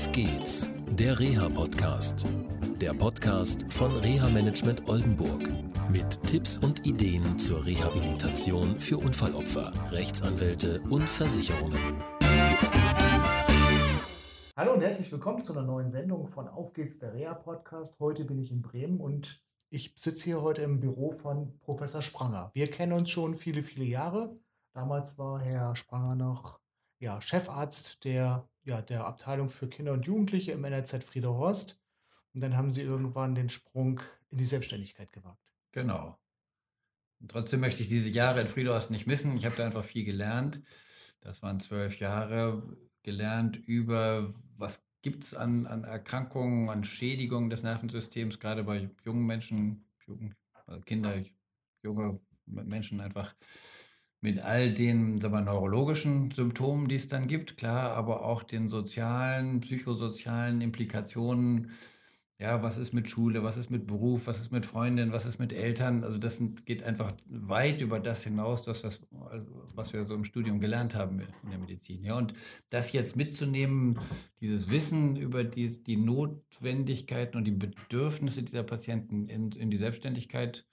Auf geht's, der Reha-Podcast. Der Podcast von Reha-Management Oldenburg. Mit Tipps und Ideen zur Rehabilitation für Unfallopfer, Rechtsanwälte und Versicherungen. Hallo und herzlich willkommen zu einer neuen Sendung von Auf geht's, der Reha-Podcast. Heute bin ich in Bremen und ich sitze hier heute im Büro von Professor Spranger. Wir kennen uns schon viele, viele Jahre. Damals war Herr Spranger noch ja, Chefarzt der, ja, der Abteilung für Kinder und Jugendliche im NRZ Friederhorst. Und dann haben Sie irgendwann den Sprung in die Selbstständigkeit gewagt. Genau. Und trotzdem möchte ich diese Jahre in Friedhorst nicht missen. Ich habe da einfach viel gelernt. Das waren zwölf Jahre gelernt über, was gibt es an, an Erkrankungen, an Schädigungen des Nervensystems, gerade bei jungen Menschen, jungen, also Kinder, junge Menschen einfach mit all den wir, neurologischen Symptomen, die es dann gibt, klar, aber auch den sozialen, psychosozialen Implikationen. Ja, was ist mit Schule, was ist mit Beruf, was ist mit Freundinnen, was ist mit Eltern? Also das geht einfach weit über das hinaus, das, was, was wir so im Studium gelernt haben in der Medizin. Ja, und das jetzt mitzunehmen, dieses Wissen über die, die Notwendigkeiten und die Bedürfnisse dieser Patienten in, in die Selbstständigkeit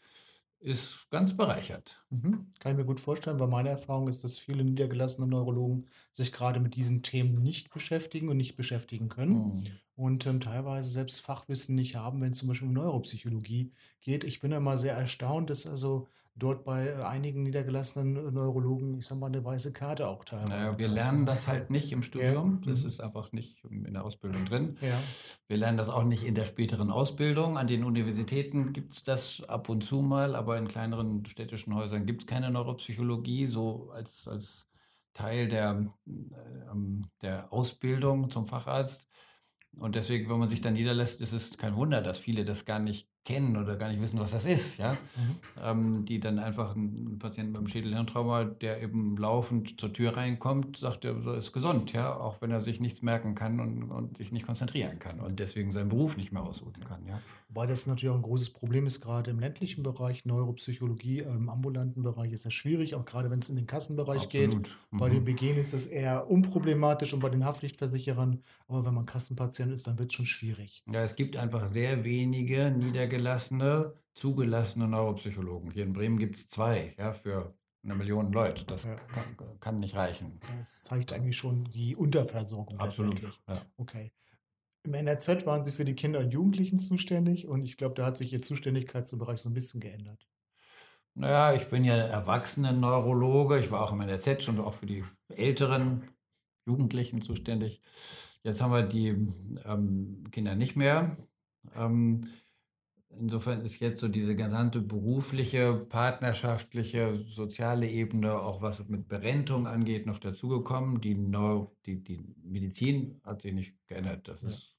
ist ganz bereichert. Mhm. Kann ich mir gut vorstellen, weil meine Erfahrung ist, dass viele niedergelassene Neurologen sich gerade mit diesen Themen nicht beschäftigen und nicht beschäftigen können mhm. und ähm, teilweise selbst Fachwissen nicht haben, wenn es zum Beispiel um Neuropsychologie geht. Ich bin immer sehr erstaunt, dass also dort bei äh, einigen niedergelassenen Neurologen, ich sag mal, eine weiße Karte auch teilweise. Naja, wir lernen das halt nicht im Studium. Ja. Das mhm. ist einfach nicht in der Ausbildung drin. Ja. Wir lernen das auch nicht in der späteren Ausbildung. An den Universitäten gibt es das ab und zu mal, aber in kleineren städtischen Häusern gibt es keine Neuropsychologie, so als, als Teil der, äh, der Ausbildung zum Facharzt. Und deswegen, wenn man sich dann niederlässt, ist es kein Wunder, dass viele das gar nicht kennen oder gar nicht wissen, was das ist, ja. Mhm. Ähm, die dann einfach ein Patient mit einem Schädelhirntrauma, der eben laufend zur Tür reinkommt, sagt, er ist gesund, ja, auch wenn er sich nichts merken kann und, und sich nicht konzentrieren kann und deswegen seinen Beruf nicht mehr ausüben kann, ja. Wobei das natürlich auch ein großes Problem ist, gerade im ländlichen Bereich, Neuropsychologie, im ambulanten Bereich ist das schwierig, auch gerade wenn es in den Kassenbereich Absolut. geht. Mhm. Bei den BG ist das eher unproblematisch und bei den Haftpflichtversicherern, aber wenn man Kassenpatient ist, dann wird es schon schwierig. Ja, es gibt einfach sehr wenige niedergelassene, zugelassene Neuropsychologen. Hier in Bremen gibt es zwei, ja, für eine Million Leute. Das ja. kann, kann, nicht reichen. Das zeigt eigentlich schon die Unterversorgung. Absolut. Ja. Okay. Im NRZ waren Sie für die Kinder und Jugendlichen zuständig und ich glaube, da hat sich Ihr Zuständigkeitsbereich so ein bisschen geändert. Naja, ich bin ja Erwachsenen-Neurologe. Ich war auch im NRZ schon auch für die älteren Jugendlichen zuständig. Jetzt haben wir die ähm, Kinder nicht mehr. Ähm, insofern ist jetzt so diese gesamte berufliche, partnerschaftliche, soziale Ebene, auch was mit Berentung angeht, noch dazugekommen. Die, die, die Medizin hat sich nicht geändert. Das ja. ist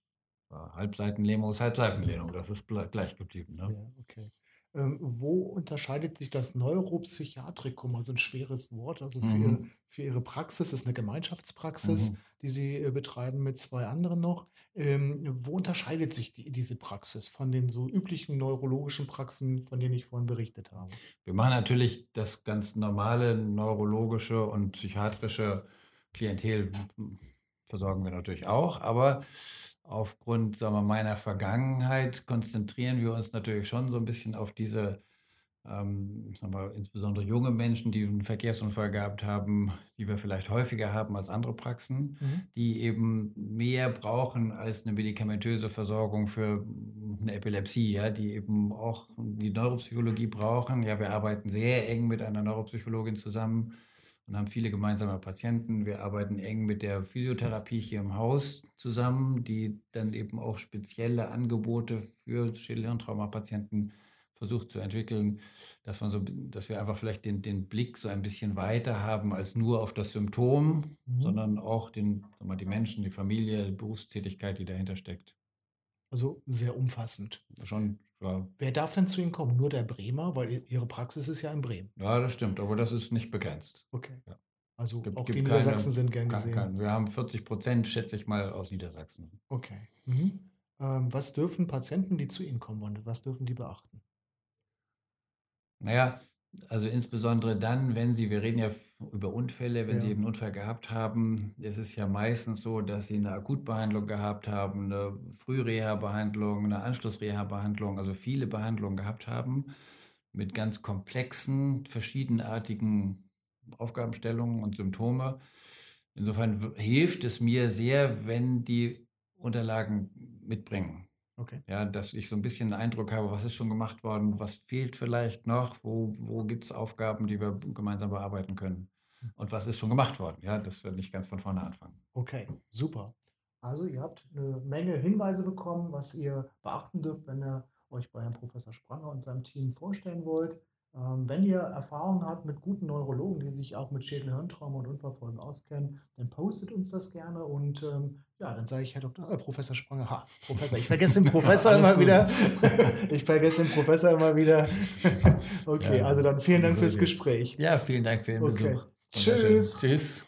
Halbseitenlähmung ist Halbseitenlähmung, das ist gleich geblieben. Ne? Ja, okay. Ähm, wo unterscheidet sich das Neuropsychiatrikum, also ein schweres Wort, also für, mhm. ihre, für Ihre Praxis, das ist eine Gemeinschaftspraxis, mhm. die Sie äh, betreiben mit zwei anderen noch. Ähm, wo unterscheidet sich die, diese Praxis von den so üblichen neurologischen Praxen, von denen ich vorhin berichtet habe? Wir machen natürlich das ganz normale neurologische und psychiatrische Klientel, hm, versorgen wir natürlich auch, aber aufgrund sagen wir, meiner Vergangenheit konzentrieren wir uns natürlich schon so ein bisschen auf diese, ähm, sagen wir, insbesondere junge Menschen, die einen Verkehrsunfall gehabt haben, die wir vielleicht häufiger haben als andere Praxen, mhm. die eben mehr brauchen als eine medikamentöse Versorgung für eine Epilepsie, ja, die eben auch die Neuropsychologie brauchen. Ja, wir arbeiten sehr eng mit einer Neuropsychologin zusammen und haben viele gemeinsame Patienten. Wir arbeiten eng mit der Physiotherapie hier im Haus zusammen, die dann eben auch spezielle Angebote für Schädelhirntraumapatienten versucht zu entwickeln, dass man so, dass wir einfach vielleicht den, den Blick so ein bisschen weiter haben als nur auf das Symptom, mhm. sondern auch den, mal, die Menschen, die Familie, die Berufstätigkeit, die dahinter steckt. Also sehr umfassend. Schon, ja. Wer darf denn zu Ihnen kommen? Nur der Bremer, weil Ihre Praxis ist ja in Bremen. Ja, das stimmt, aber das ist nicht begrenzt. Okay. Ja. Also gibt, auch gibt die Niedersachsen keine, sind gern gesehen. Kein, wir haben 40 Prozent, schätze ich mal, aus Niedersachsen. Okay. Mhm. Ähm, was dürfen Patienten, die zu Ihnen kommen wollen, was dürfen die beachten? Naja, Also insbesondere dann, wenn Sie, wir reden ja über Unfälle, wenn Ja. Sie eben einen Unfall gehabt haben, ist es ja meistens so, dass Sie eine Akutbehandlung gehabt haben, eine Frühreha-Behandlung, eine Anschlussreha-Behandlung, also viele Behandlungen gehabt haben mit ganz komplexen, verschiedenartigen Aufgabenstellungen und Symptome. Insofern hilft es mir sehr, wenn die Unterlagen mitbringen. Okay. Ja, dass ich so ein bisschen einen Eindruck habe, was ist schon gemacht worden, was fehlt vielleicht noch, wo, wo gibt es Aufgaben, die wir gemeinsam bearbeiten können und was ist schon gemacht worden. Ja, dass wir nicht ganz von vorne anfangen. Okay, super. Also ihr habt eine Menge Hinweise bekommen, was ihr beachten dürft, wenn ihr euch bei Herrn Professor Spranger und seinem Team vorstellen wollt. Ähm, wenn ihr Erfahrung habt mit guten Neurologen, die sich auch mit Schädel-Hirntrauma und Unfallfolgen auskennen, dann postet uns das gerne und ähm, ja, dann sage ich Herr Dr. Äh, Professor Spranger, ha, Professor, ich vergesse den Professor Alles immer wieder. ich vergesse den Professor immer wieder. okay, Ja, also dann vielen Dank fürs Gespräch. Ja, vielen Dank für Ihren Okay. Besuch. Tschüss. Tschüss.